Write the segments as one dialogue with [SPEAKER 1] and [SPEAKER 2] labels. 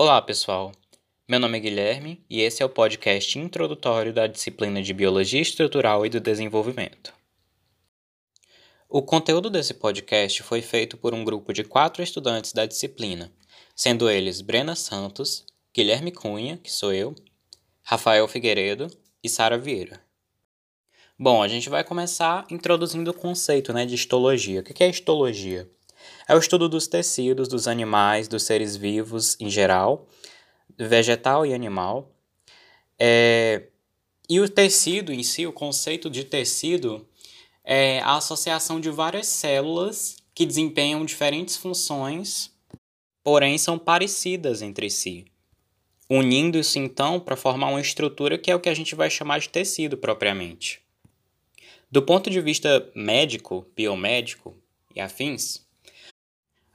[SPEAKER 1] Olá, pessoal. Meu nome é Guilherme e esse é o podcast introdutório da disciplina de Biologia Estrutural e do Desenvolvimento. O conteúdo desse podcast foi feito por um grupo de quatro estudantes da disciplina, sendo eles Brena Santos, Guilherme Cunha, que sou eu, Rafael Figueiredo e Sara Vieira. Bom, a gente vai começar introduzindo o conceito né, de histologia. O que é histologia? É o estudo dos tecidos dos animais, dos seres vivos em geral, vegetal e animal. É... E o tecido em si, o conceito de tecido, é a associação de várias células que desempenham diferentes funções, porém são parecidas entre si, unindo-se então para formar uma estrutura que é o que a gente vai chamar de tecido propriamente. Do ponto de vista médico, biomédico e afins,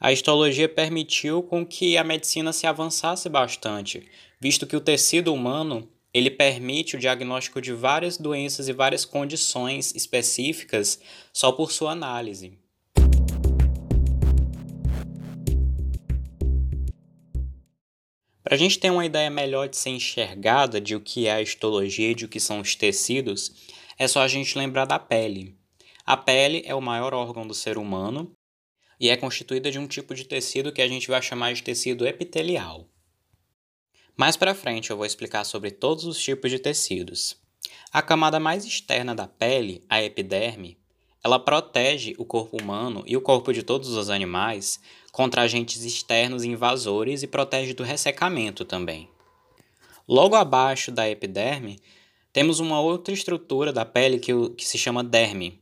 [SPEAKER 1] a histologia permitiu com que a medicina se avançasse bastante, visto que o tecido humano ele permite o diagnóstico de várias doenças e várias condições específicas só por sua análise. Para a gente ter uma ideia melhor de ser enxergada de o que é a histologia e de o que são os tecidos, é só a gente lembrar da pele. A pele é o maior órgão do ser humano e é constituída de um tipo de tecido que a gente vai chamar de tecido epitelial. Mais para frente eu vou explicar sobre todos os tipos de tecidos. A camada mais externa da pele, a epiderme, ela protege o corpo humano e o corpo de todos os animais contra agentes externos invasores e protege do ressecamento também. Logo abaixo da epiderme temos uma outra estrutura da pele que, que se chama derme.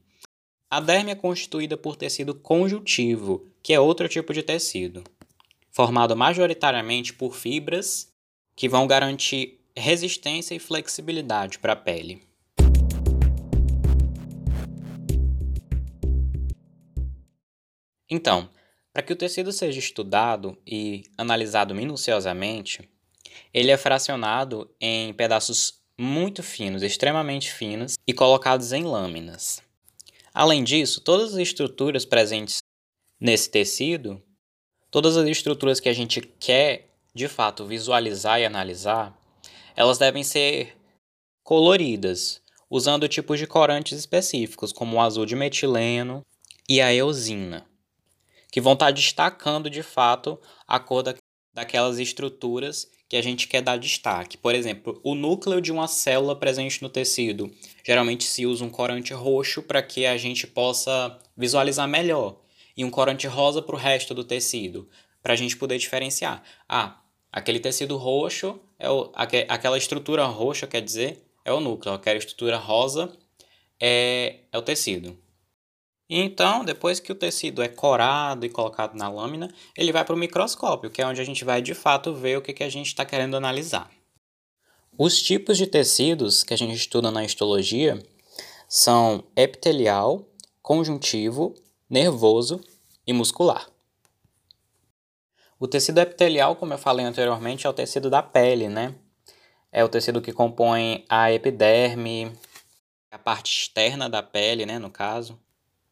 [SPEAKER 1] A derme é constituída por tecido conjuntivo, que é outro tipo de tecido, formado majoritariamente por fibras que vão garantir resistência e flexibilidade para a pele. Então, para que o tecido seja estudado e analisado minuciosamente, ele é fracionado em pedaços muito finos, extremamente finos, e colocados em lâminas. Além disso, todas as estruturas presentes nesse tecido, todas as estruturas que a gente quer de fato visualizar e analisar, elas devem ser coloridas, usando tipos de corantes específicos, como o azul de metileno e a eosina, que vão estar destacando de fato a cor da, daquelas estruturas que a gente quer dar destaque. Por exemplo, o núcleo de uma célula presente no tecido. Geralmente se usa um corante roxo para que a gente possa visualizar melhor, e um corante rosa para o resto do tecido, para a gente poder diferenciar. Ah, aquele tecido roxo, é o, aquela estrutura roxa, quer dizer, é o núcleo, aquela estrutura rosa é, é o tecido. Então, depois que o tecido é corado e colocado na lâmina, ele vai para o microscópio, que é onde a gente vai de fato ver o que, que a gente está querendo analisar. Os tipos de tecidos que a gente estuda na histologia são epitelial, conjuntivo, nervoso e muscular. O tecido epitelial, como eu falei anteriormente, é o tecido da pele, né? É o tecido que compõe a epiderme, a parte externa da pele, né, no caso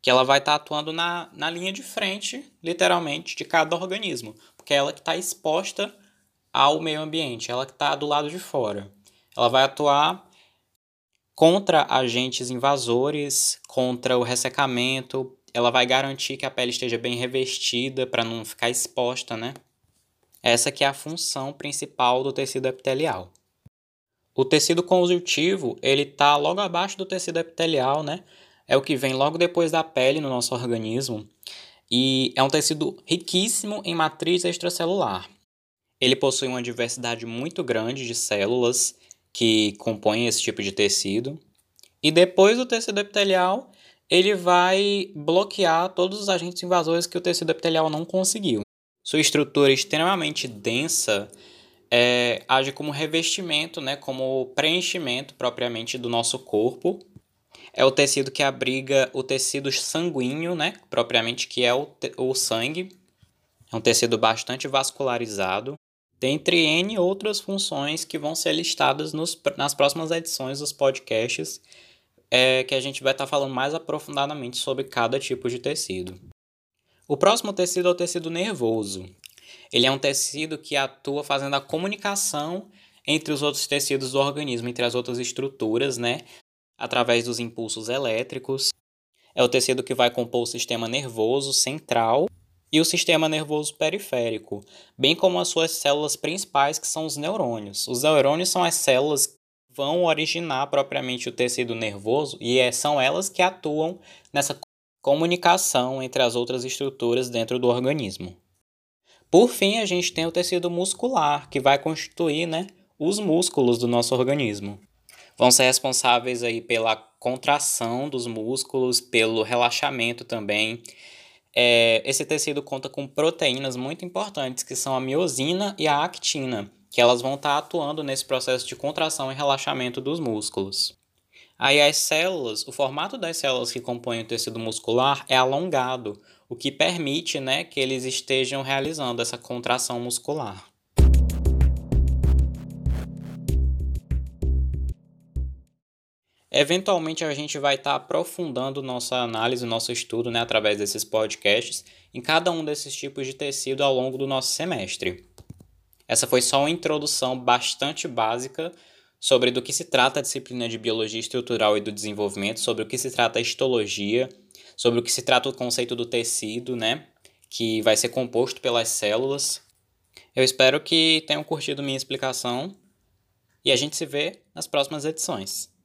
[SPEAKER 1] que ela vai estar tá atuando na, na linha de frente, literalmente, de cada organismo, porque é ela que está exposta ao meio ambiente, ela que está do lado de fora. Ela vai atuar contra agentes invasores, contra o ressecamento, ela vai garantir que a pele esteja bem revestida para não ficar exposta, né? Essa que é a função principal do tecido epitelial. O tecido conjuntivo, ele está logo abaixo do tecido epitelial, né? É o que vem logo depois da pele no nosso organismo e é um tecido riquíssimo em matriz extracelular. Ele possui uma diversidade muito grande de células que compõem esse tipo de tecido. E depois do tecido epitelial, ele vai bloquear todos os agentes invasores que o tecido epitelial não conseguiu. Sua estrutura extremamente densa é, age como revestimento, né, como preenchimento propriamente do nosso corpo é o tecido que abriga o tecido sanguíneo, né? Propriamente que é o, o sangue. É um tecido bastante vascularizado, dentre N outras funções que vão ser listadas nos, nas próximas edições dos podcasts, é, que a gente vai estar tá falando mais aprofundadamente sobre cada tipo de tecido. O próximo tecido é o tecido nervoso. Ele é um tecido que atua fazendo a comunicação entre os outros tecidos do organismo, entre as outras estruturas, né? Através dos impulsos elétricos. É o tecido que vai compor o sistema nervoso central e o sistema nervoso periférico, bem como as suas células principais, que são os neurônios. Os neurônios são as células que vão originar propriamente o tecido nervoso e é, são elas que atuam nessa comunicação entre as outras estruturas dentro do organismo. Por fim, a gente tem o tecido muscular, que vai constituir né, os músculos do nosso organismo. Vão ser responsáveis aí pela contração dos músculos, pelo relaxamento também. É, esse tecido conta com proteínas muito importantes, que são a miosina e a actina, que elas vão estar atuando nesse processo de contração e relaxamento dos músculos. Aí as células, o formato das células que compõem o tecido muscular é alongado, o que permite né, que eles estejam realizando essa contração muscular. Eventualmente a gente vai estar tá aprofundando nossa análise, nosso estudo, né, através desses podcasts, em cada um desses tipos de tecido ao longo do nosso semestre. Essa foi só uma introdução bastante básica sobre do que se trata a disciplina de biologia estrutural e do desenvolvimento, sobre o que se trata a histologia, sobre o que se trata o conceito do tecido, né, que vai ser composto pelas células. Eu espero que tenham curtido minha explicação e a gente se vê nas próximas edições.